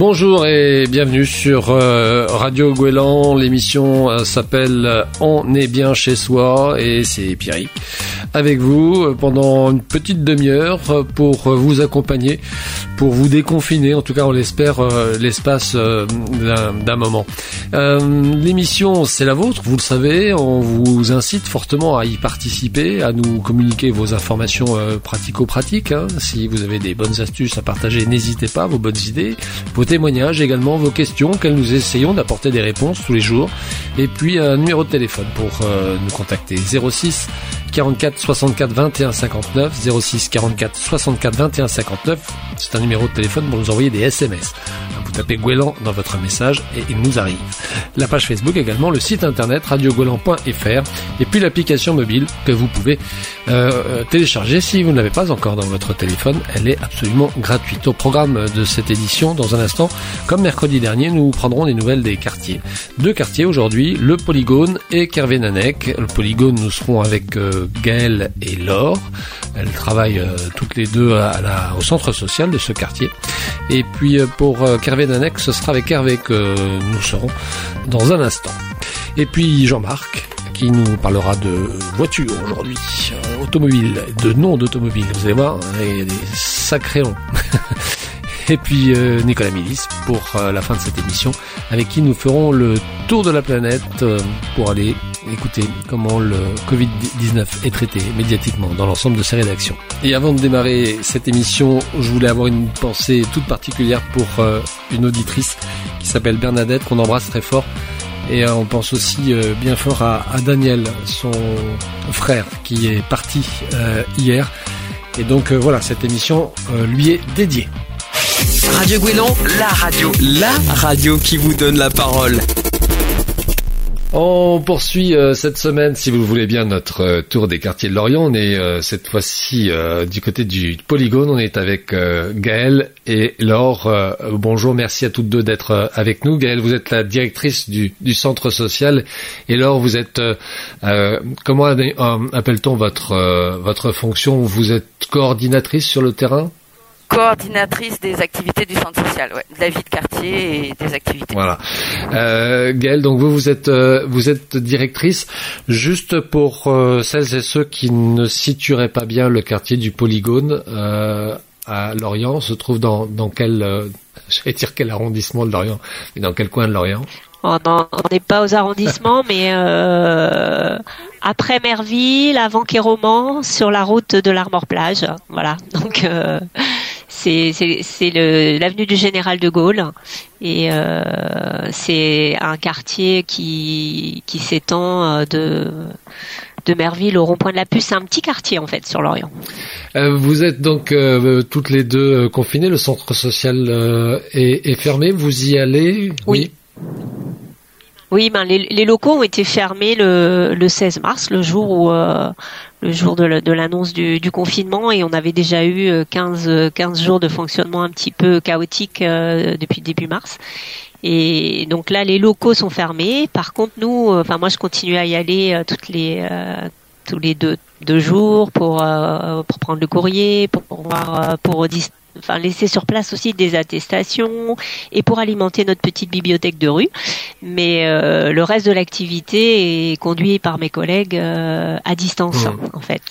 Bonjour et bienvenue sur euh, Radio Gouélan. L'émission euh, s'appelle On est bien chez soi et c'est Pierrick avec vous euh, pendant une petite demi-heure pour vous accompagner, pour vous déconfiner, en tout cas on l'espère, l'espace d'un moment. L'émission c'est la vôtre, vous le savez, on vous incite fortement à y participer, à nous communiquer vos informations pratico-pratiques. Hein. Si vous avez des bonnes astuces à partager, n'hésitez pas, vos bonnes idées vos témoignages, également vos questions, auxquelles nous essayons d'apporter des réponses tous les jours. Et puis un numéro de téléphone pour euh, nous contacter 06 44 64 21 59 06 44 64 21 59. C'est un numéro de téléphone pour nous envoyer des SMS. Vous tapez Gouélan dans votre message et il nous arrive. La page Facebook également, le site internet radiogouélan.fr et puis l'application mobile que vous pouvez euh, euh, télécharger si vous ne l'avez pas encore dans votre téléphone. Elle est absolument gratuite. Au programme de cette édition, dans un instant, comme mercredi dernier, nous prendrons des nouvelles des quartiers. Deux quartiers aujourd'hui, le Polygone et Kervénanec. Le Polygone, nous serons avec euh, Gaëlle et Laure. Elles travaillent toutes les deux au centre social de ce quartier. Et puis pour Kervénanec, ce sera avec Hervé que nous serons dans un instant. Et puis Jean-Marc, qui nous parlera de voitures aujourd'hui, euh, automobile, de noms d'automobile. Vous allez voir, y a des sacrés. Et puis euh, Nicolas Milis pour euh, la fin de cette émission, avec qui nous ferons le tour de la planète pour aller écouter comment le Covid-19 est traité médiatiquement dans l'ensemble de ses rédactions. Et avant de démarrer cette émission, je voulais avoir une pensée toute particulière pour une auditrice qui s'appelle Bernadette, qu'on embrasse très fort et euh, on pense aussi euh, bien fort à, Daniel, son frère, qui est parti euh, hier. Et donc voilà, cette émission lui est dédiée. Radio Guélon, la radio, la radio qui vous donne la parole. On poursuit euh, cette semaine, si vous le voulez bien, notre euh, tour des quartiers de Lorient. On est euh, cette fois-ci du côté du Polygone. On est avec Gaëlle et Laure. bonjour, merci à toutes deux d'être avec nous. Gaëlle, vous êtes la directrice du, centre social et Laure, vous êtes comment appelle-t-on votre votre fonction? Vous êtes coordinatrice sur le terrain? Coordinatrice des activités du centre social, ouais, de la vie de quartier et des activités. Voilà. Euh, Gaëlle, donc vous vous êtes euh, vous êtes directrice. Juste pour euh, celles et ceux qui ne situeraient pas bien le quartier du Polygone euh, à Lorient, se trouve dans dans quel euh, j'allais dire quel arrondissement de Lorient, mais dans quel coin de Lorient? On n'est pas aux arrondissements, mais euh, après Merville, avant Kéroman, sur la route de l'Armor Plage. Voilà. Donc euh, c'est l'avenue du Général de Gaulle. Et euh, c'est un quartier qui, qui s'étend euh, de de Merville au rond-point de la Puce, c'est un petit quartier en fait sur l'Orient. Euh, vous êtes donc toutes les deux confinées, le centre social est, est, fermé, vous y allez? Oui. Oui, ben les, locaux ont été fermés le, le 16 mars, le jour où le jour de l'annonce du, confinement et on avait déjà eu 15, euh, 15 jours de fonctionnement un petit peu chaotique euh, depuis début mars. Et donc là, les locaux sont fermés. Par contre, nous, euh, enfin moi, je continue à y aller toutes les tous les deux, deux jours pour pour prendre le courrier, pour voir pour enfin laisser sur place aussi des attestations et pour alimenter notre petite bibliothèque de rue. Mais euh, le reste de l'activité est conduit par mes collègues euh, à distance mmh. en fait.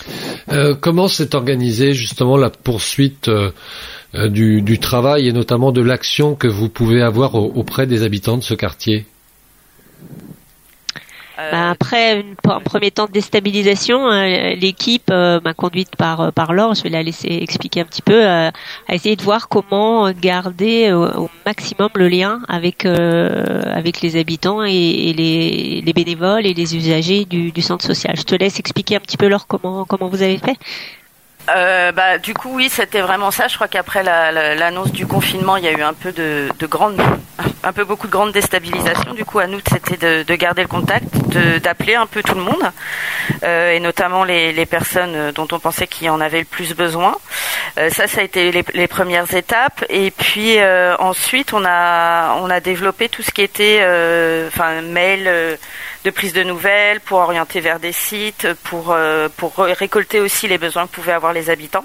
Euh, comment s'est organisée justement la poursuite du, du, travail et notamment de l'action que vous pouvez avoir auprès des habitants de ce quartier? Bah, après un premier temps de déstabilisation, euh, l'équipe, euh, conduite par par Laure, je vais la laisser expliquer un petit peu, a essayé de voir comment garder au, maximum le lien avec avec les habitants et, les, les, bénévoles et les usagers du, du centre social. Je te laisse expliquer un petit peu Laure comment comment vous avez fait? Euh, bah, du coup, oui, c'était vraiment ça. Je crois qu'après l'annonce du confinement, il y a eu un peu de, de grande un peu beaucoup de grande déstabilisation. Du coup, à nous, c'était de, de, garder le contact, d'appeler un peu tout le monde, euh, et notamment les, les, personnes dont on pensait qu'il en avait le plus besoin. Euh, ça, ça a été les, les premières étapes. Et puis euh, ensuite, on a on a développé tout ce qui était, euh, enfin, mail de prise de nouvelles, pour orienter vers des sites, pour pour récolter aussi les besoins que pouvaient avoir les habitants.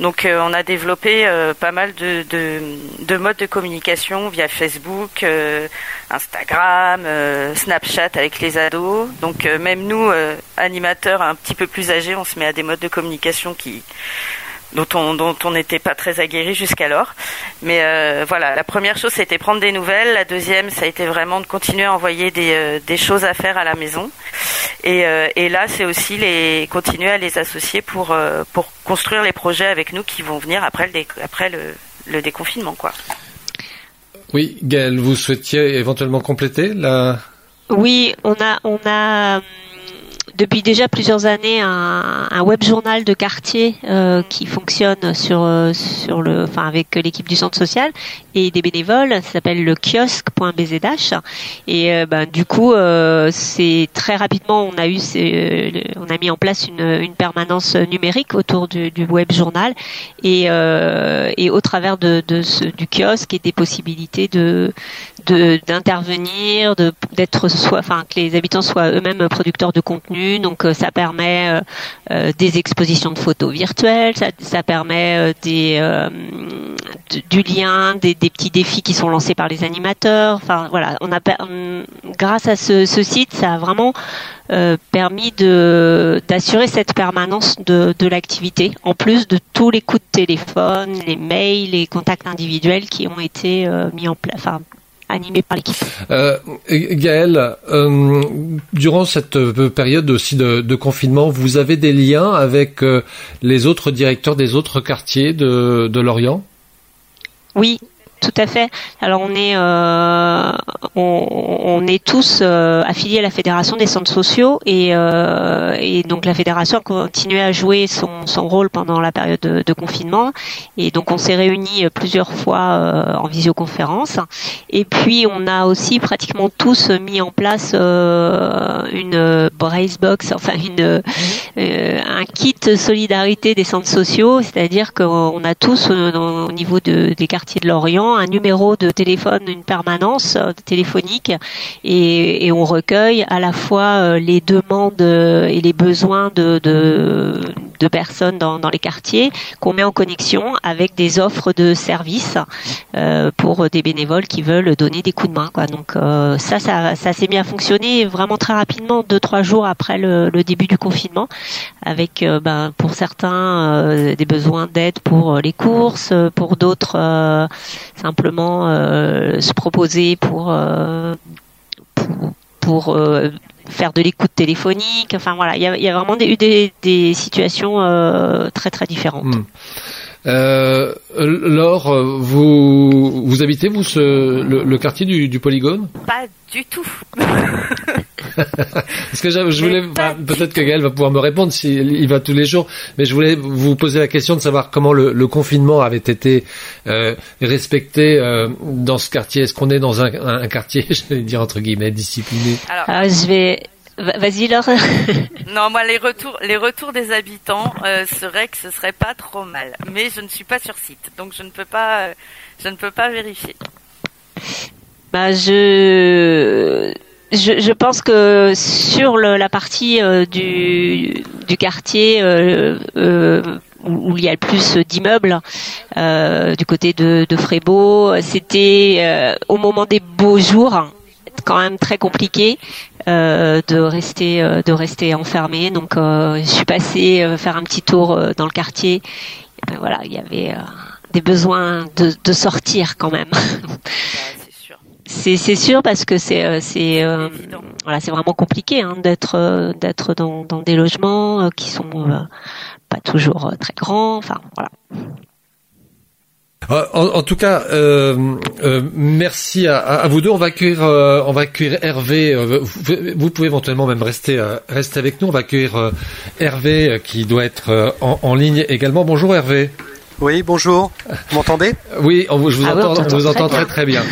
Donc, on a développé pas mal de, de, de modes de communication via Facebook, Instagram, Snapchat avec les ados. Donc, même nous, animateurs un petit peu plus âgés, on se met à des modes de communication qui dont on dont on n'était pas très aguerri jusqu'alors. Mais euh, voilà, la première chose c'était prendre des nouvelles. La deuxième, ça a été vraiment de continuer à envoyer des, euh, des choses à faire à la maison. Et, euh, et là, c'est aussi les continuer à les associer pour pour construire les projets avec nous qui vont venir après le après le, le déconfinement, quoi. Oui, Gaëlle, vous souhaitiez éventuellement compléter la. Oui, on a on a depuis déjà plusieurs années un, un web journal de quartier euh, qui fonctionne sur euh, sur le enfin avec l'équipe du centre social et des bénévoles. Ça s'appelle le kiosque.bzh et euh, ben, du coup euh, c'est très rapidement on a eu on a mis en place une, une permanence numérique autour du, du web journal. Et et au travers de, de ce, du kiosque et des possibilités de d'intervenir, de d'être soit, enfin que les habitants soient eux-mêmes producteurs de contenu. Donc euh, ça permet euh, euh, des expositions de photos virtuelles, ça, permet des du lien, des, petits défis qui sont lancés par les animateurs. Enfin voilà, on a grâce à ce, site, ça a vraiment permis d'assurer cette permanence de, l'activité, en plus de tous les coups de téléphone, les mails, les contacts individuels qui ont été mis en place, animé par l'équipe. Euh, Gaëlle, euh, durant cette euh, période aussi de, de, confinement, vous avez des liens avec euh, les autres directeurs des autres quartiers de, de Lorient? Oui, tout à fait. Alors on est euh, on, est tous euh, affiliés à la fédération des centres sociaux et, euh, et, donc la fédération a continué à jouer son, rôle pendant la période de, confinement. Et donc on s'est réunis plusieurs fois en visioconférence. Et puis on a aussi pratiquement tous mis en place une brace box, enfin une un kit solidarité des centres sociaux, c'est-à-dire qu'on a tous au niveau de, des quartiers de Lorient un numéro de téléphone, une permanence euh, téléphonique, et, on recueille à la fois euh, les demandes euh, et les besoins de, personnes dans, les quartiers qu'on met en connexion avec des offres de services pour des bénévoles qui veulent donner des coups de main. Donc ça, ça, ça s'est mis à fonctionner vraiment très rapidement, deux trois jours après le, début du confinement, avec ben, pour certains des besoins d'aide pour les courses, pour d'autres simplement euh, se proposer pour euh, pour, euh, faire de l'écoute téléphonique. Enfin voilà, il y a, vraiment eu des, des, situations très très différentes. Hmm. Euh, Laure, vous, vous habitez, vous, ce, le, quartier du, du, Polygone? Pas du tout. Parce que je, voulais, peut-être que Gaël va pouvoir me répondre s'il va tous les jours, mais je voulais vous poser la question de savoir comment le, le confinement avait été euh, respecté euh, dans ce quartier. Est-ce qu'on est dans un, un, quartier, je vais dire entre guillemets, discipliné? Alors, ah, je vais Vas-y Laure. non, moi les retours, les retours des habitants euh, seraient que ce serait pas trop mal, mais je ne suis pas sur site, donc je ne peux pas, euh, je ne peux pas vérifier. Bah je, je, je pense que sur le, la partie euh, du, du quartier euh, où il y a le plus d'immeubles du côté de, de Frébeau, c'était au moment des beaux jours quand même très compliqué euh, de rester euh, de rester enfermé. Donc euh, je suis passée faire un petit tour dans le quartier. voilà, il y avait des besoins de, de, sortir quand même. c'est sûr parce que c'est c'est voilà c'est vraiment compliqué hein, d'être d'être dans, dans des logements qui sont pas toujours très grands. Enfin voilà. Euh, en, tout cas, euh, euh, merci à, vous deux. On va accueillir, on va accueillir Hervé. Vous, pouvez éventuellement même rester, rester avec nous. On va accueillir Hervé qui doit être en, ligne également. Bonjour Hervé. Oui, bonjour. Vous m'entendez? Oui, je vous ah entends, on vous entend très très bien.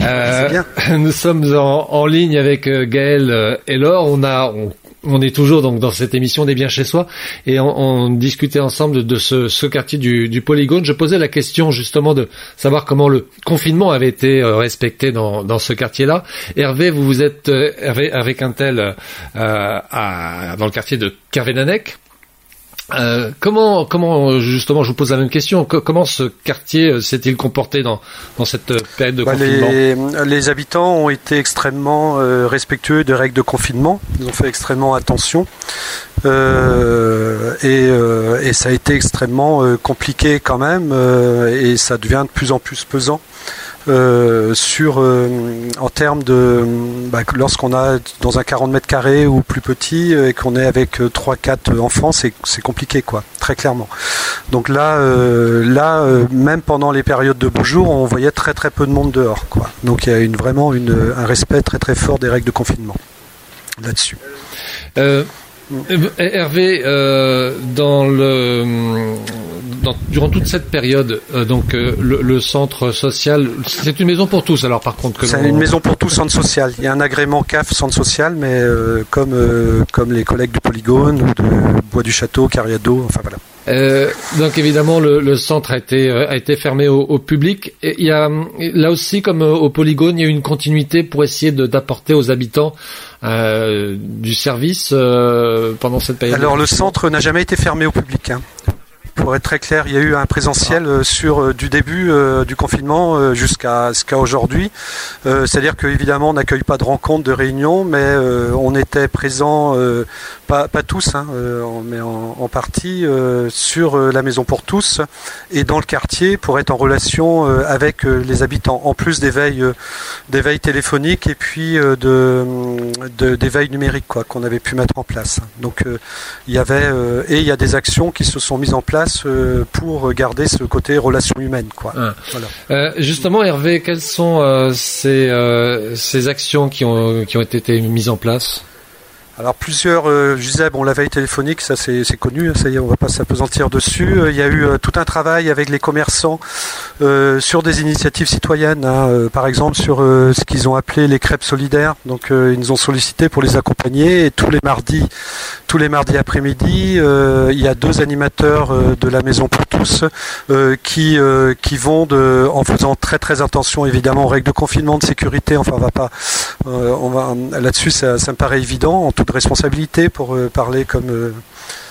Euh, bien. Nous sommes en, en ligne avec euh, Gaël euh, et Laure. On a, on, on est toujours donc dans cette émission des biens chez soi et on, discutait ensemble de, ce, quartier du, Polygone. Je posais la question justement de savoir comment le confinement avait été respecté dans, ce quartier-là. Hervé, vous vous êtes Hervé, avec un tel euh, dans le quartier de Kervénanec. Euh, comment, comment justement, je vous pose la même question. comment ce quartier euh, s'est-il comporté dans, dans cette euh, période de bah, confinement? les, habitants ont été extrêmement respectueux des règles de confinement. Ils ont fait extrêmement attention. et, et, ça a été extrêmement compliqué quand même. et ça devient de plus en plus pesant. Euh, sur euh, en termes de bah, lorsqu'on a dans un 40 mètres carrés ou plus petit et qu'on est avec 3-4 enfants, c'est compliqué quoi, très clairement. Donc là, euh, là, même pendant les périodes de beaux jours, on voyait très très peu de monde dehors quoi. Donc il y a une, vraiment une, un respect très très fort des règles de confinement là-dessus. Hervé, dans le durant toute cette période, euh, donc euh, le, centre social, c'est une maison pour tous. Alors par contre, c'est une maison pour tous, centre social. Il y a un agrément CAF, centre social, mais euh, comme comme les collègues du Polygone ou de Bois du Château, Cariado, enfin voilà. Donc évidemment le, centre a été été fermé au, public. Il y a là aussi comme au Polygone, il y a une continuité pour essayer d'apporter aux habitants du service pendant cette période. Alors le centre n'a jamais été fermé au public. Hein pour être très clair, il y a eu un présentiel euh, sur euh, du début euh, du confinement jusqu'à jusqu'à aujourd'hui. C'est-à-dire qu'évidemment, on n'accueille pas de rencontres, de réunions, mais on était présent, pas, pas tous, hein, mais en, partie sur la maison pour tous et dans le quartier pour être en relation avec les habitants, en plus des veilles, des veilles téléphoniques et puis de, de des veilles numériques qu'on avait pu mettre en place. Donc il y avait et il y a des actions qui se sont mises en place euh, pour garder ce côté relation humaine. Quoi. Ah. Euh, justement, Hervé, quelles sont euh, ces, ces actions qui ont, qui ont été mises en place? Alors plusieurs, euh, je disais, bon la veille téléphonique, ça c'est connu, hein, ça y est, on va pas s'apesantir dessus. Il y a eu euh, tout un travail avec les commerçants euh, sur des initiatives citoyennes, hein, par exemple sur ce qu'ils ont appelé les crêpes solidaires. Donc ils nous ont sollicité pour les accompagner et tous les mardis, tous les mardis après-midi, il y a deux animateurs de la Maison pour tous qui qui vont en faisant très très attention évidemment aux règles de confinement, de sécurité. Enfin on va pas, là-dessus ça, me paraît évident. En tout de responsabilité pour euh, parler comme euh,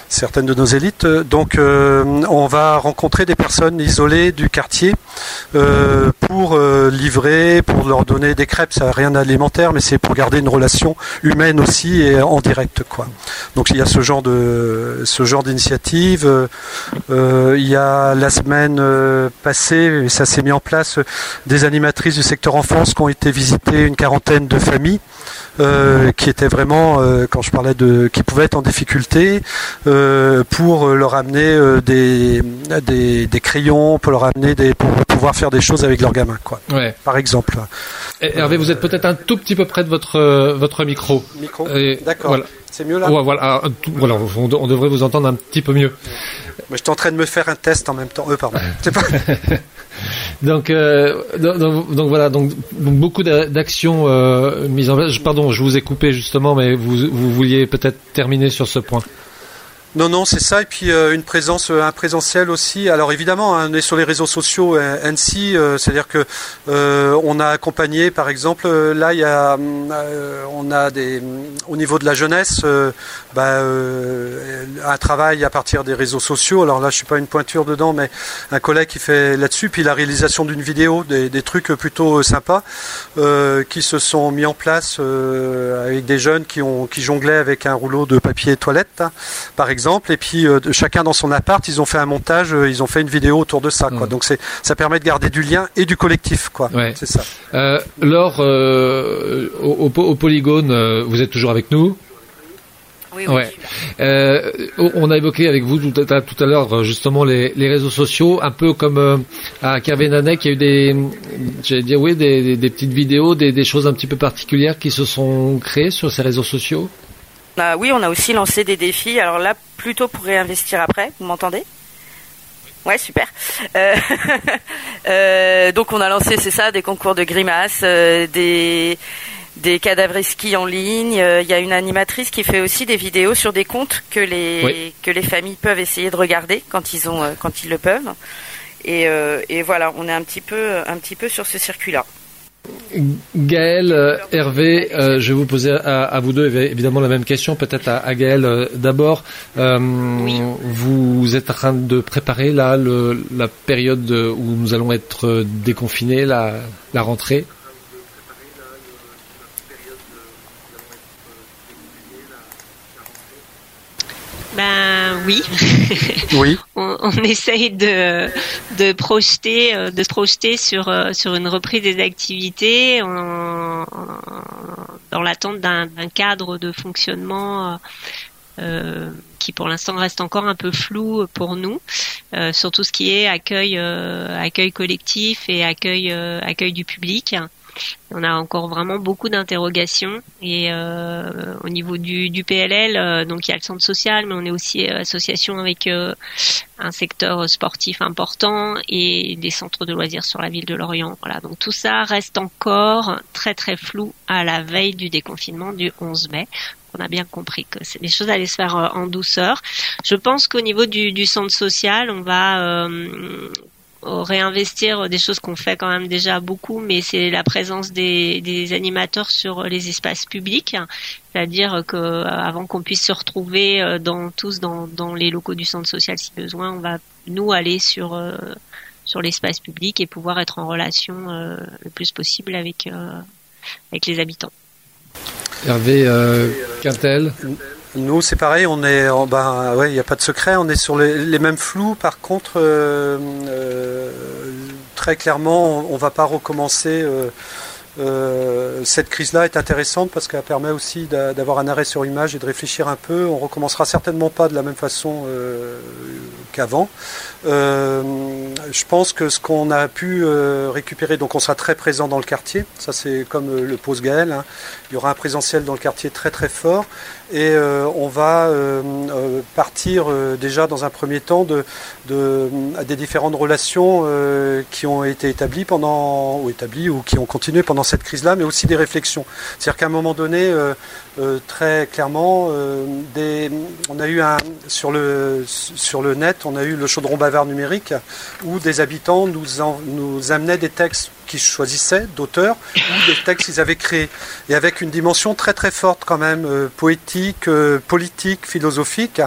certaines de nos élites. Donc euh, on va rencontrer des personnes isolées du quartier pour livrer, pour leur donner des crêpes. Ça n'a rien d'alimentaire, mais c'est pour garder une relation humaine aussi et en direct. Quoi. Donc il y a ce genre de d'initiative. il y a la semaine passée, ça s'est mis en place, des animatrices du secteur enfance qui ont été visiter une quarantaine de familles. Euh, qui étaient vraiment, euh, quand je parlais de, qui pouvaient être en difficulté, euh, pour leur amener des, des, des, crayons, pour leur amener des, pour pouvoir faire des choses avec leurs gamins, quoi. Ouais. Par exemple. Et Hervé, vous êtes peut-être un tout petit peu près de votre votre micro. Micro. D'accord. C'est mieux là. Ouais, voilà, ah, voilà, on, devrait vous entendre un petit peu mieux. Mais je suis en train de me faire un test en même temps. Euh, pardon. Pas... donc, euh, donc, donc, voilà, donc, beaucoup d'actions euh, mises en place. Pardon, je vous ai coupé justement, mais vous, vous vouliez peut-être terminer sur ce point. Non, non, c'est ça. Et puis euh, une présence, un présentiel aussi. Alors évidemment, hein, on est sur les réseaux sociaux ainsi, c'est-à-dire que on a accompagné, par exemple, là il y a, on a des, au niveau de la jeunesse, bah, un travail à partir des réseaux sociaux. Alors là, je suis pas une pointure dedans, mais un collègue qui fait là-dessus. Puis la réalisation d'une vidéo, des, des, trucs plutôt sympas qui se sont mis en place avec des jeunes qui ont qui jonglaient avec un rouleau de papier toilette, hein, par exemple et puis euh, chacun dans son appart, ils ont fait un montage, euh, ils ont fait une vidéo autour de ça, quoi. Mm. Donc c'est, ça permet de garder du lien et du collectif, quoi. C'est ça. Euh, Laure, euh, au, au, Polygone, vous êtes toujours avec nous? Oui, oui. Euh, on a évoqué avec vous tout à, tout à l'heure justement les, les, réseaux sociaux, un peu comme euh, à Kervenanek, il y a eu des, j'allais dire oui, des, des, petites vidéos, des, des, choses un petit peu particulières qui se sont créées sur ces réseaux sociaux? Bah oui, on a aussi lancé des défis. Alors là, plutôt pour réinvestir après. Vous m'entendez? Ouais, super. donc on a lancé, c'est ça, des concours de grimaces, des des cadavres ski en ligne. Il y a une animatrice qui fait aussi des vidéos sur des comptes que les que les familles peuvent essayer de regarder quand ils ont quand ils le peuvent. Et, et voilà, on est un petit peu un petit peu sur ce circuit-là. Gaël, euh, Hervé, euh, je vais vous poser à, vous deux évidemment la même question, peut-être à, Gaël euh, d'abord. Vous êtes en train de préparer là la période où nous allons être déconfinés, la rentrée? Ben oui. Oui. on, essaye de, de projeter, euh, de se projeter sur euh, sur une reprise des activités en, dans l'attente d'un cadre de fonctionnement. Euh, qui pour l'instant reste encore un peu flou pour nous, euh, sur tout ce qui est accueil, accueil collectif et accueil, accueil du public. On a encore vraiment beaucoup d'interrogations et euh, au niveau du, PLL, euh, donc il y a le centre social, mais on est aussi euh, association avec un secteur sportif important et des centres de loisirs sur la ville de Lorient. Voilà, donc tout ça reste encore très très flou à la veille du déconfinement du 11 mai on a bien compris que les choses allaient se faire en douceur. Je pense qu'au niveau du, centre social, on va réinvestir des choses qu'on fait quand même déjà beaucoup, mais c'est la présence des, des, animateurs sur les espaces publics, c'est-à-dire que euh, avant qu'on puisse se retrouver euh, dans tous dans, dans les locaux du centre social si besoin, on va nous aller sur euh, sur l'espace public et pouvoir être en relation le plus possible avec avec les habitants. Hervé Quintel nous, c'est pareil, on est, ben, ouais, il n'y a pas de secret, on est sur les, mêmes flous. Par contre, euh, euh, très clairement, on, ne va pas recommencer. Euh, cette crise-là est intéressante parce qu'elle permet aussi d'avoir un arrêt sur image et de réfléchir un peu. On recommencera certainement pas de la même façon qu'avant. je pense que ce qu'on a pu récupérer, donc on sera très présent dans le quartier. Ça, c'est comme le pose Gaël. Hein. Il y aura un présentiel dans le quartier très très fort et euh, on va euh, euh, partir déjà dans un premier temps de, des différentes relations qui ont été établies pendant ou établies ou qui ont continué pendant cette crise-là, mais aussi des réflexions. C'est-à-dire qu'à un moment donné, très clairement, on a eu un sur le sur le net, on a eu le chaudron bavard numérique où des habitants nous nous amenaient des textes qu'ils choisissaient d'auteurs ou des textes qu'ils avaient créés et avec une dimension très très forte quand même poétique euh, politique, philosophique.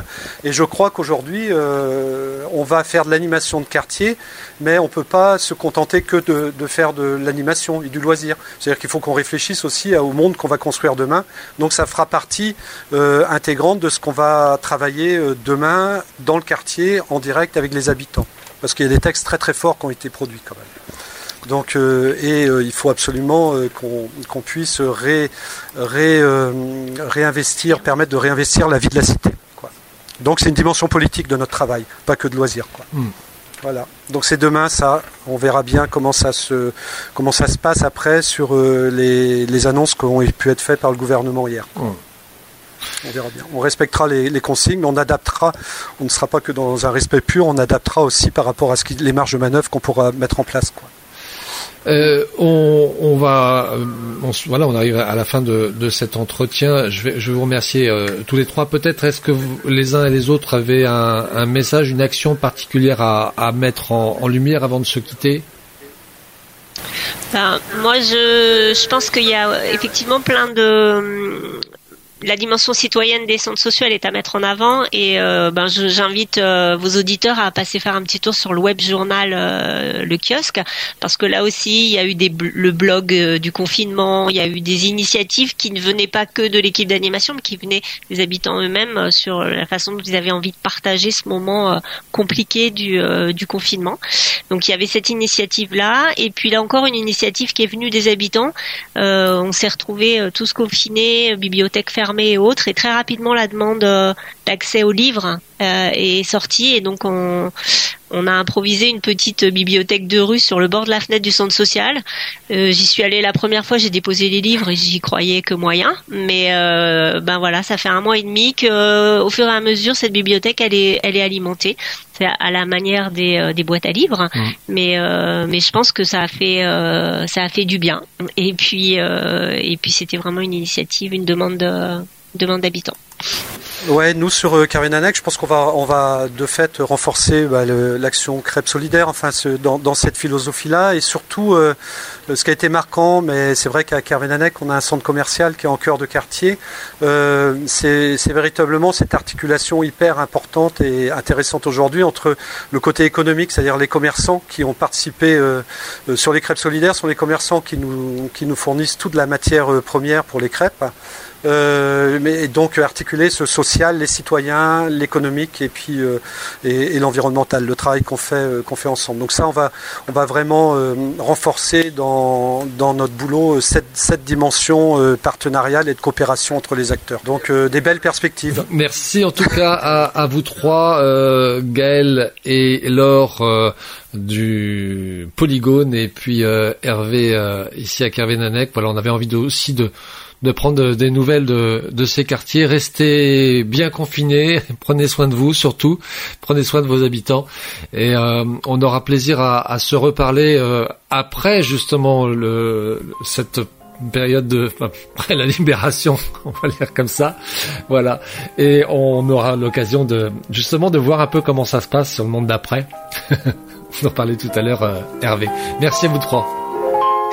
Et je crois qu'aujourd'hui, euh, on va faire de l'animation de quartier, mais on ne peut pas se contenter que de, faire de l'animation et du loisir. C'est-à-dire qu'il faut qu'on réfléchisse aussi au monde qu'on va construire demain. Donc ça fera partie euh, intégrante de ce qu'on va travailler demain dans le quartier en direct avec les habitants. Parce qu'il y a des textes très très forts qui ont été produits quand même. Donc, euh, et euh, il faut absolument euh, qu'on puisse réinvestir, permettre de réinvestir la vie de la cité. Donc c'est une dimension politique de notre travail, pas que de loisirs. Hmm. Voilà. Donc c'est demain ça. On verra bien comment ça se comment ça se passe après sur les, annonces qui ont pu être faites par le gouvernement hier. Hmm. On verra bien. On respectera les, consignes, mais on adaptera. On ne sera pas que dans un respect pur. On adaptera aussi par rapport à ce qui, les marges de manœuvre qu'on pourra mettre en place. Quoi. Euh, on, va, euh, voilà, on arrive à la fin de, cet entretien. Je vais, je vous remercier euh, tous les trois. Peut-être est-ce que les uns et les autres avaient un, message, une action particulière à, mettre en, lumière avant de se quitter? Ben, moi, je, je pense qu'il y a effectivement plein de la dimension citoyenne des centres sociaux elle est à mettre en avant. Et euh, ben j'invite euh, vos auditeurs à passer faire un petit tour sur le web journal euh, le kiosque. Parce que là aussi il y a eu des le blog du confinement. Il y a eu des initiatives qui ne venaient pas que de l'équipe d'animation mais qui venaient des habitants eux-mêmes sur la façon dont ils avaient envie de partager ce moment compliqué du du confinement. Donc il y avait cette initiative là et puis là encore une initiative qui est venue des habitants. On s'est retrouvés tous confinés bibliothèque fermée et autres, et très rapidement la demande euh, d'accès aux livres est sorti et donc on on a improvisé une petite bibliothèque de rue sur le bord de la fenêtre du centre social. Euh, j'y suis allée la première fois, j'ai déposé les livres et j'y croyais que moyen. Mais euh, ben voilà, ça fait un mois et demi que, euh, au fur et à mesure, cette bibliothèque elle est, elle est alimentée. C'est à la manière des, des boîtes à livres, mmh. mais mais je pense que ça a fait ça a fait du bien. Et puis et puis c'était vraiment une initiative, une demande de, demande d'habitants. Ouais, nous sur euh, je pense qu'on va, on va de fait renforcer bah, l'action crêpe solidaire, enfin dans, cette philosophie-là, et surtout euh, ce qui a été marquant, mais c'est vrai qu'à Carvénanec, on a un centre commercial qui est en cœur de quartier. Euh, c'est véritablement cette articulation hyper importante et intéressante aujourd'hui entre le côté économique, c'est-à-dire les commerçants qui ont participé euh, euh sur les crêpes solidaires, sont les commerçants qui nous, qui nous fournissent toute la matière euh, première pour les crêpes. Euh, mais donc ce social, les citoyens, l'économique et puis euh, et, l'environnemental, le travail qu'on fait euh, qu'on fait ensemble. Donc ça, on va on va vraiment euh, renforcer dans, dans notre boulot cette, cette dimension partenariale et de coopération entre les acteurs. Donc des belles perspectives. Merci en tout cas à, vous trois, Gaël et Laure du Polygone et puis Hervé ici à Kervé-Nanec. Voilà, on avait envie aussi de de prendre des nouvelles de, de ces quartiers. Restez bien confinés, prenez soin de vous surtout, prenez soin de vos habitants et euh, on aura plaisir à, se reparler euh, après justement le, cette période de après la libération, on va dire comme ça, voilà. Et on aura l'occasion de justement de voir un peu comment ça se passe sur le monde d'après. on en parlait tout à l'heure, euh, Hervé. Merci à vous trois.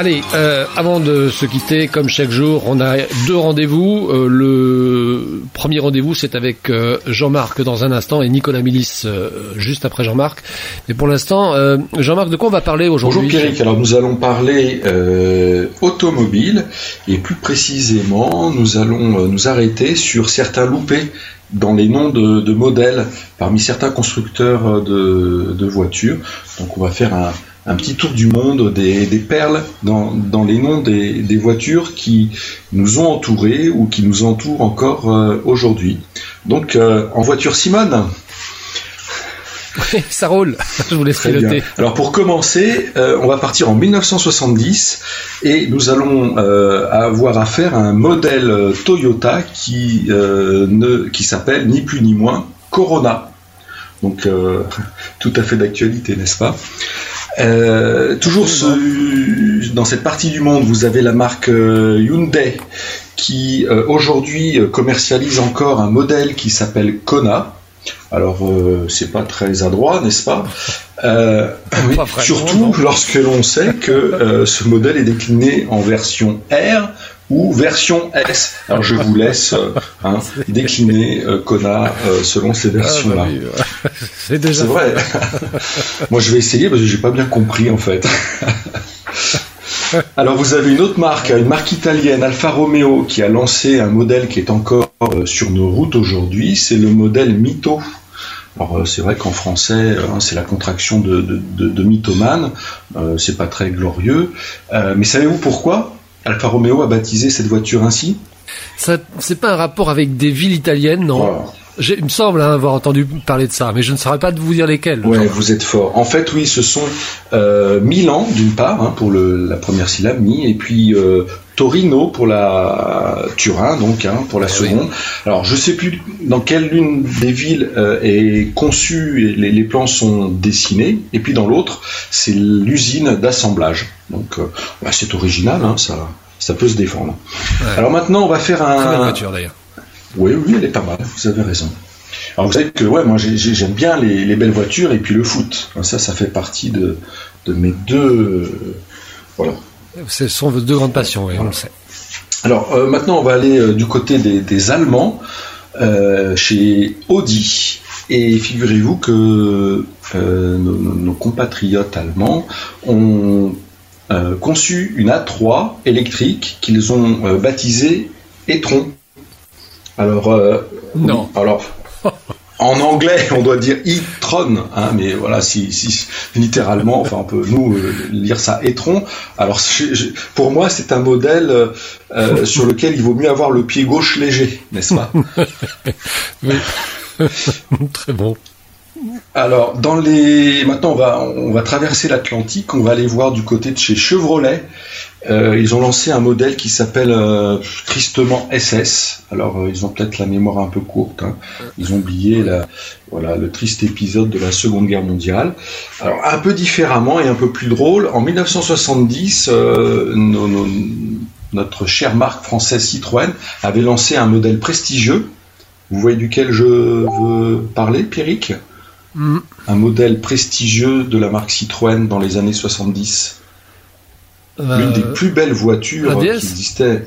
Allez, euh, avant de se quitter, comme chaque jour, on a deux rendez-vous. Euh, le premier rendez-vous, c'est avec euh, Jean-Marc dans un instant et Nicolas Milis juste après Jean-Marc. Mais pour l'instant, Jean-Marc, de quoi on va parler aujourd'hui? Bonjour Pierrick, alors nous allons parler automobile et plus précisément nous allons nous arrêter sur certains loupés dans les noms de, modèles parmi certains constructeurs de voitures. Donc on va faire un, un petit tour du monde des, des perles dans, dans les noms des, des voitures qui nous ont entourés ou qui nous entourent encore euh, aujourd'hui. Donc euh, en voiture Simone Ça roule. Je vous laisse Très bien. piloter. Alors pour commencer, euh, on va partir en 1970 et nous allons euh, avoir affaire à un modèle Toyota qui, euh, ne, qui s'appelle ni plus ni moins Corona. Donc tout à fait d'actualité, n'est-ce pas? Euh, Toujours dans cette partie du monde, vous avez la marque euh, Hyundai qui euh, aujourd'hui commercialise encore un modèle qui s'appelle Kona. Alors euh, c'est pas très adroit, n'est-ce pas? Euh, oui, Pas vraiment, Surtout non. lorsque l'on sait que euh, ce modèle est décliné en version R ou version S. Alors je vous laisse hein, décliner Kona selon ces Ah, bah versions-là. c'est déjà C'est vrai. Moi, je vais essayer parce que j'ai pas bien compris en fait. Alors, vous avez une autre marque, une marque italienne, Alfa Romeo, qui a lancé un modèle qui est encore euh, sur nos routes aujourd'hui. C'est le modèle Mito. Alors, euh, c'est vrai qu'en français, euh, c'est la contraction de, de, de, de mythomane. C'est pas très glorieux. Mais savez-vous pourquoi Alfa Romeo a baptisé cette voiture ainsi? Ça, c'est pas un rapport avec des villes italiennes, non? Voilà. Il me semble hein, avoir entendu parler de ça, mais je ne saurais pas de vous dire lesquelles. Ouais, vous êtes fort. En fait, oui, ce sont euh, Milan d'une part hein, pour le, la première syllabe mi, et puis euh, Torino pour la Turin donc hein, pour la Eh seconde. Alors, je sais plus dans quelle l'une des villes euh, est conçue et les, les plans sont dessinés, et puis dans l'autre, c'est l'usine d'assemblage. Donc, euh, bah, c'est original, hein, ça, ça peut se défendre. Ouais. Alors maintenant, on va faire Très belle un, voiture d'ailleurs. Oui, oui, elle est pas mal, vous avez raison. Alors vous savez que ouais, moi j'ai- j'ai- j'aime bien les, les belles voitures et puis le foot. Ça, ça fait partie de, de mes deux. voilà. Ce sont vos deux grandes passions, oui, on le sait. Alors euh, maintenant, on va aller euh, du côté des, des Allemands, euh, chez Audi. Et figurez-vous que nos, nos- compatriotes allemands ont conçu une A3 électrique qu'ils ont baptisée e-tron. Alors, euh, Non. oui, alors en anglais, on doit dire e-tron, hein, mais voilà, si, si littéralement, enfin, on peut nous euh, lire ça e-tron. Alors, je- je- pour moi, c'est un modèle euh, euh, sur lequel il vaut mieux avoir le pied gauche léger, n'est-ce pas? Très bon. Alors, dans les, maintenant, on va, on va traverser l'Atlantique, on va aller voir du côté de chez Chevrolet. Euh, ils ont lancé un modèle qui s'appelle euh, tristement SS. Alors, euh, ils ont peut-être la mémoire un peu courte. hein. Ils ont oublié la, voilà, le triste épisode de la Seconde Guerre mondiale. Alors, un peu différemment et un peu plus drôle, en 1970, euh, nos- nos- notre chère marque française Citroën avait lancé un modèle prestigieux. Vous voyez duquel je veux parler, Pierrick? Mm. un modèle prestigieux de la marque Citroën dans les années 70. L'une des Euh, plus belles voitures qui existait.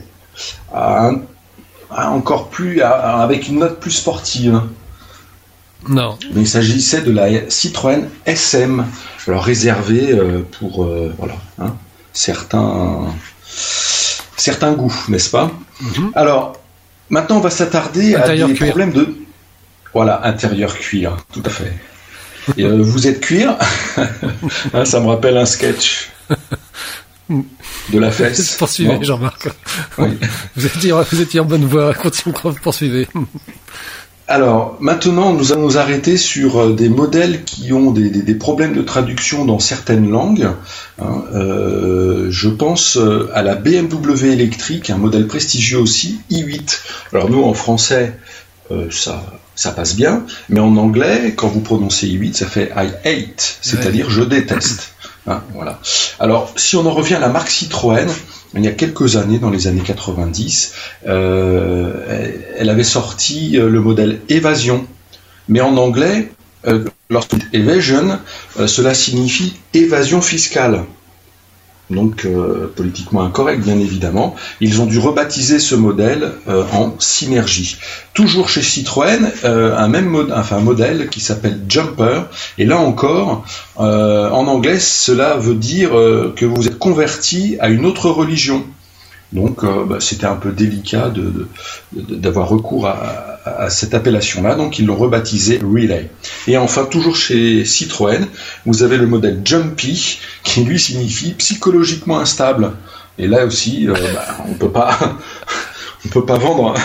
À un- à encore plus, à- avec une note plus sportive. non. Mais il s'agissait de la Citroën SM, alors réservée euh, pour euh, voilà, hein, certains, certains goûts, n'est-ce pas? Mhm. Alors, maintenant on va s'attarder à des cuir. problèmes de... Voilà, intérieur cuir, tout à fait. Et, euh, vous êtes cuir? Hein, Ça me rappelle un sketch de la fesse. Poursuivez, Jean-Marc. Oui. Vous étiez, vous étiez en bonne voie. Continuez, poursuivez. Alors, maintenant, nous allons nous arrêter sur euh, des modèles qui ont des, des- des problèmes de traduction dans certaines langues. hein. Euh, je pense euh, à la BMW électrique, un modèle prestigieux aussi, i8. Alors nous, en français, euh, ça, ça passe bien, mais en anglais, quand vous prononcez i8, ça fait I hate, c'est-à-dire je déteste. Hein. Alors, si on en revient à la marque Citroën, il y a quelques années, dans les années 90, euh, elle- avait sorti euh, le modèle Évasion. Mais en anglais, euh, lorsqu'on dit Evasion, euh, cela signifie évasion fiscale. Donc euh, politiquement incorrect, bien évidemment. Ils ont dû rebaptiser ce modèle euh, en Synergie. Toujours chez Citroën, euh, un même un modèle qui s'appelle Jumper. Et là encore, en anglais, cela veut dire que vous êtes converti à une autre religion. Donc, euh, bah, c'était un peu délicat d'avoir recours à, cette appellation-là. Donc, ils l'ont rebaptisé Relay. Et enfin, toujours chez Citroën, vous avez le modèle Jumpy, qui lui signifie psychologiquement instable. Et là aussi, euh, bah, on peut pas, on peut pas vendre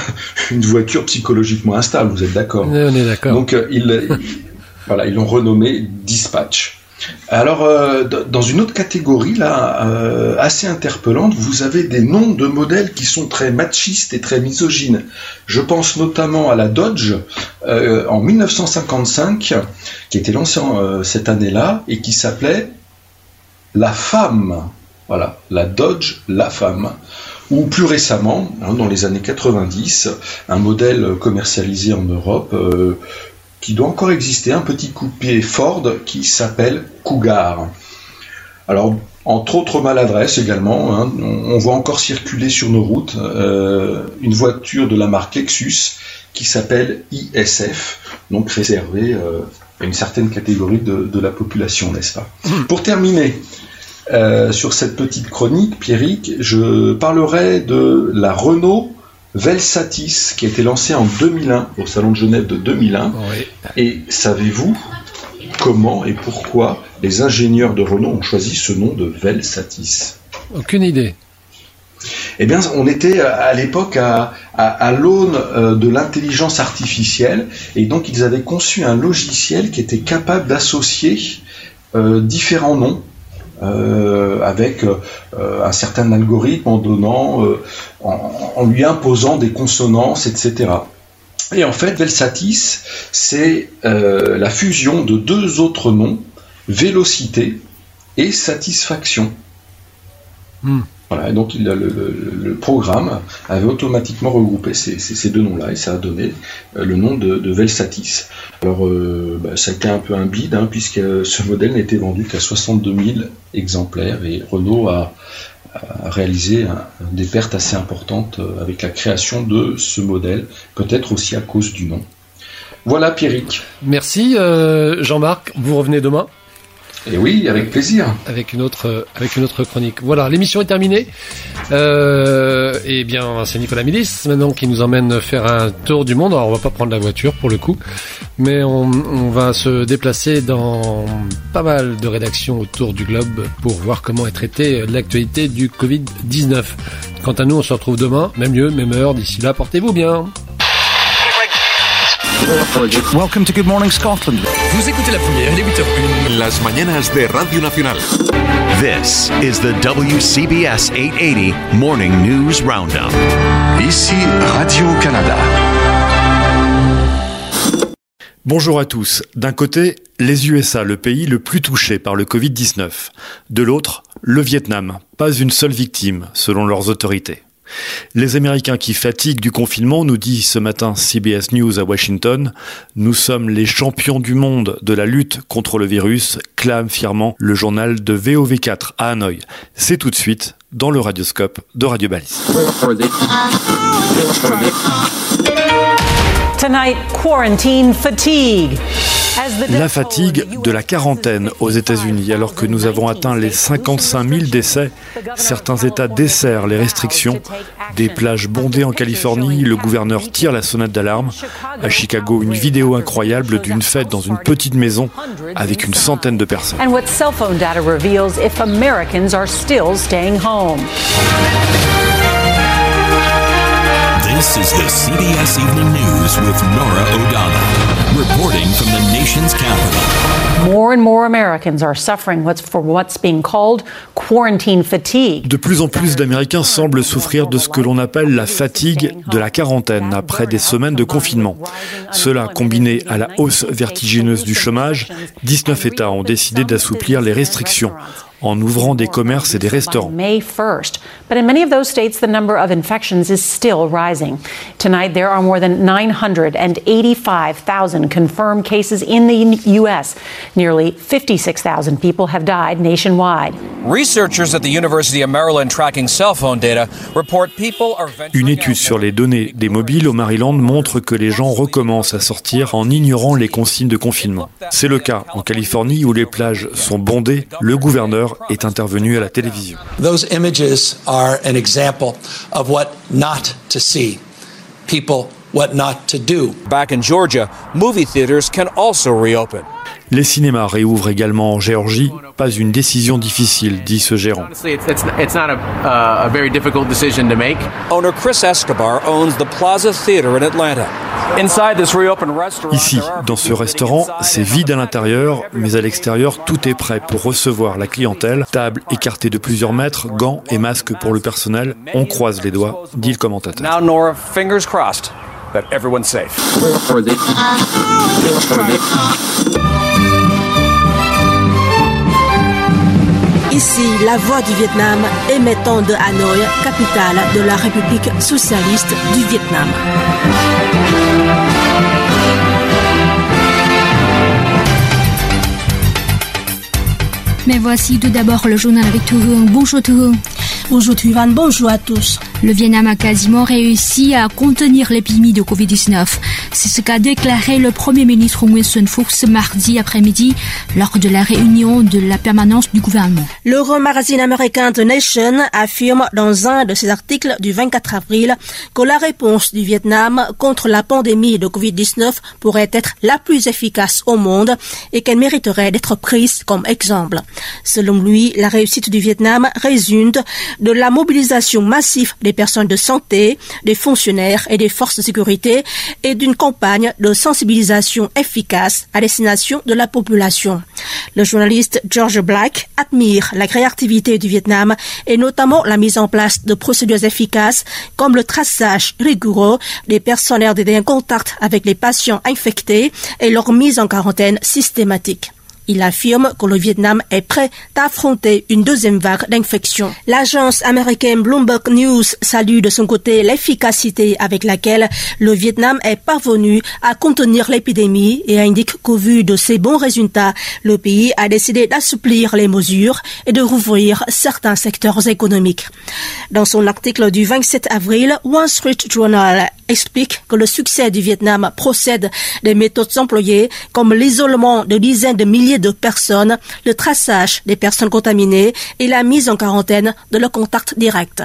une voiture psychologiquement instable. Vous êtes d'accord On est d'accord. donc euh, ils, ils- voilà, ils l'ont renommé Dispatch. Alors euh, dans une autre catégorie là, euh, assez interpellante, vous avez des noms de modèles qui sont très machistes et très misogynes. Je pense notamment à la Dodge euh, en 1955, qui était lancée cette année-là et qui s'appelait La Femme. Voilà, la Dodge La Femme. Ou plus récemment, hein, dans les années 90, un modèle commercialisé en Europe qui doit encore exister, un petit coupé Ford qui s'appelle Cougar. Alors, entre autres maladresses également, hein, on, voit encore circuler sur nos routes euh, une voiture de la marque Lexus qui s'appelle ISF, donc réservée euh, à une certaine catégorie de, de la population, n'est-ce pas? Pour terminer, euh, sur cette petite chronique, Pierrick, je parlerai de la Renault Velsatis qui a été lancée en 2001 au Salon de Genève de 2001. Oui. Et savez-vous comment et pourquoi les ingénieurs de Renault ont choisi ce nom de Velsatis? Aucune idée. eh bien, on était à l'époque à, à, à l'aune euh, de l'intelligence artificielle, et donc ils avaient conçu un logiciel qui était capable d'associer euh, différents noms. Euh, avec euh, un certain algorithme en donnant, euh, en, lui imposant des consonances, etc. Et en fait, Velsatis, c'est la fusion de deux autres noms, vélocité et satisfaction. Hmm. Voilà, et donc le, programme avait automatiquement regroupé ces, deux noms-là et ça a donné euh, le nom de, de Velsatis. Alors euh, bah, ça a été un peu un bide hein, puisque ce modèle n'était vendu qu'à 62 000 exemplaires et Renault a, réalisé des pertes assez importantes euh, avec la création de ce modèle, peut-être aussi à cause du nom. Voilà Pierrick. Merci Jean-Marc. Vous revenez demain? Et oui, avec plaisir. avec une autre euh, avec une autre chronique. Voilà, l'émission est terminée. Euh, et bien, c'est Nicolas Milis maintenant qui nous emmène faire un tour du monde. Alors, on va pas prendre la voiture pour le coup, mais on, on va se déplacer dans pas mal de rédactions autour du globe pour voir comment est traitée l'actualité du Covid-19. Quant à nous, on se retrouve demain, même lieu, même heure. D'ici là, portez-vous bien. Welcome to Good Morning Scotland. Vous écoutez la première, il est 8h01. Las mañanas de Radio Nacional. This is the WCBS 880 Morning News Roundup. Ici Radio-Canada. Bonjour à tous. D'un côté, les USA, le pays le plus touché par le Covid-19. De l'autre, le Vietnam, pas une seule victime, selon leurs autorités. Les Américains qui fatiguent du confinement, nous dit ce matin CBS News à Washington, nous sommes les champions du monde de la lutte contre le virus, clame fièrement le journal de VOV4 à Hanoï. C'est tout de suite dans le radioscope de Radio Balise. Tonight, quarantine fatigue. La fatigue de la quarantaine aux États-Unis, alors que nous avons atteint les 55 000 décès, certains États desserrent les restrictions. Des plages bondées en Californie, le gouverneur tire la sonnette d'alarme. À Chicago, une vidéo incroyable d'une fête dans une petite maison avec une centaine de personnes. And what cell phone data reveals if Americans are still staying home. This is the CBS Evening News with Nora O'Donnell, reporting from the nation's capital. More and more Americans are suffering what's for what's being called quarantine fatigue. De plus en plus d'Américains semblent souffrir de ce que l'on appelle la fatigue de la quarantaine après des semaines de confinement. Cela combiné à la hausse vertigineuse du chômage, 19 États ont décidé d'assouplir les restrictions en ouvrant des commerces et des restaurants. May 1st. But in many of those states, the number of infections is still rising. Tonight, there are more than 985,000 confirmed cases in the U.S. Nearly 56,000 people have died nationwide. Researchers at the University of Maryland tracking cell phone data report people are Une étude sur les données des mobiles au Maryland montre que les gens recommencent à sortir en ignorant les consignes de confinement. C'est le cas en Californie où les plages sont bondées. Le gouverneur est intervenu à la télévision. Those images are an example of what not to see. People, what not to do. Back in Georgia, movie theaters can also reopen. Les cinémas réouvrent également en Géorgie. Pas une décision difficile, dit ce gérant. Honestly, it's, it's, it's not a, a very difficult decision to make. Owner Chris Escobar owns the Plaza Theater in Atlanta. Inside this reopened restaurant, Ici, dans ce restaurant, c'est vide à l'intérieur, mais à l'extérieur, tout est prêt pour recevoir la clientèle. Table écartée de plusieurs mètres, gants et masques pour le personnel. On croise les doigts, dit le commentateur. Now, Nora, fingers crossed that everyone's safe. Ici, la voix du Vietnam émettant de Hanoï, capitale de la République socialiste du Vietnam. Mais voici tout d'abord le journal avec Tuhung. Bonjour Tuhung. Bonjour Tuvan, bonjour à tous. Le Vietnam a quasiment réussi à contenir l'épidémie de Covid-19. C'est ce qu'a déclaré le Premier ministre Nguyen Xuan Phuc ce mardi après-midi lors de la réunion de la permanence du gouvernement. Le magazine américain The Nation affirme dans un de ses articles du 24 avril que la réponse du Vietnam contre la pandémie de Covid-19 pourrait être la plus efficace au monde et qu'elle mériterait d'être prise comme exemple. Selon lui, la réussite du Vietnam résulte de la mobilisation massive des personnes de santé, des fonctionnaires et des forces de sécurité et d'une campagne de sensibilisation efficace à destination de la population. Le journaliste George Black admire la créativité du Vietnam et notamment la mise en place de procédures efficaces comme le traçage rigoureux des personnes RDD en contact avec les patients infectés et leur mise en quarantaine systématique. Il affirme que le Vietnam est prêt à affronter une deuxième vague d'infection. L'agence américaine Bloomberg News salue de son côté l'efficacité avec laquelle le Vietnam est parvenu à contenir l'épidémie et indique qu'au vu de ses bons résultats, le pays a décidé d'assouplir les mesures et de rouvrir certains secteurs économiques. Dans son article du 27 avril, Wall Street Journal explique que le succès du Vietnam procède des méthodes employées comme l'isolement de dizaines de de personnes, le traçage des personnes contaminées et la mise en quarantaine de leurs contacts directs.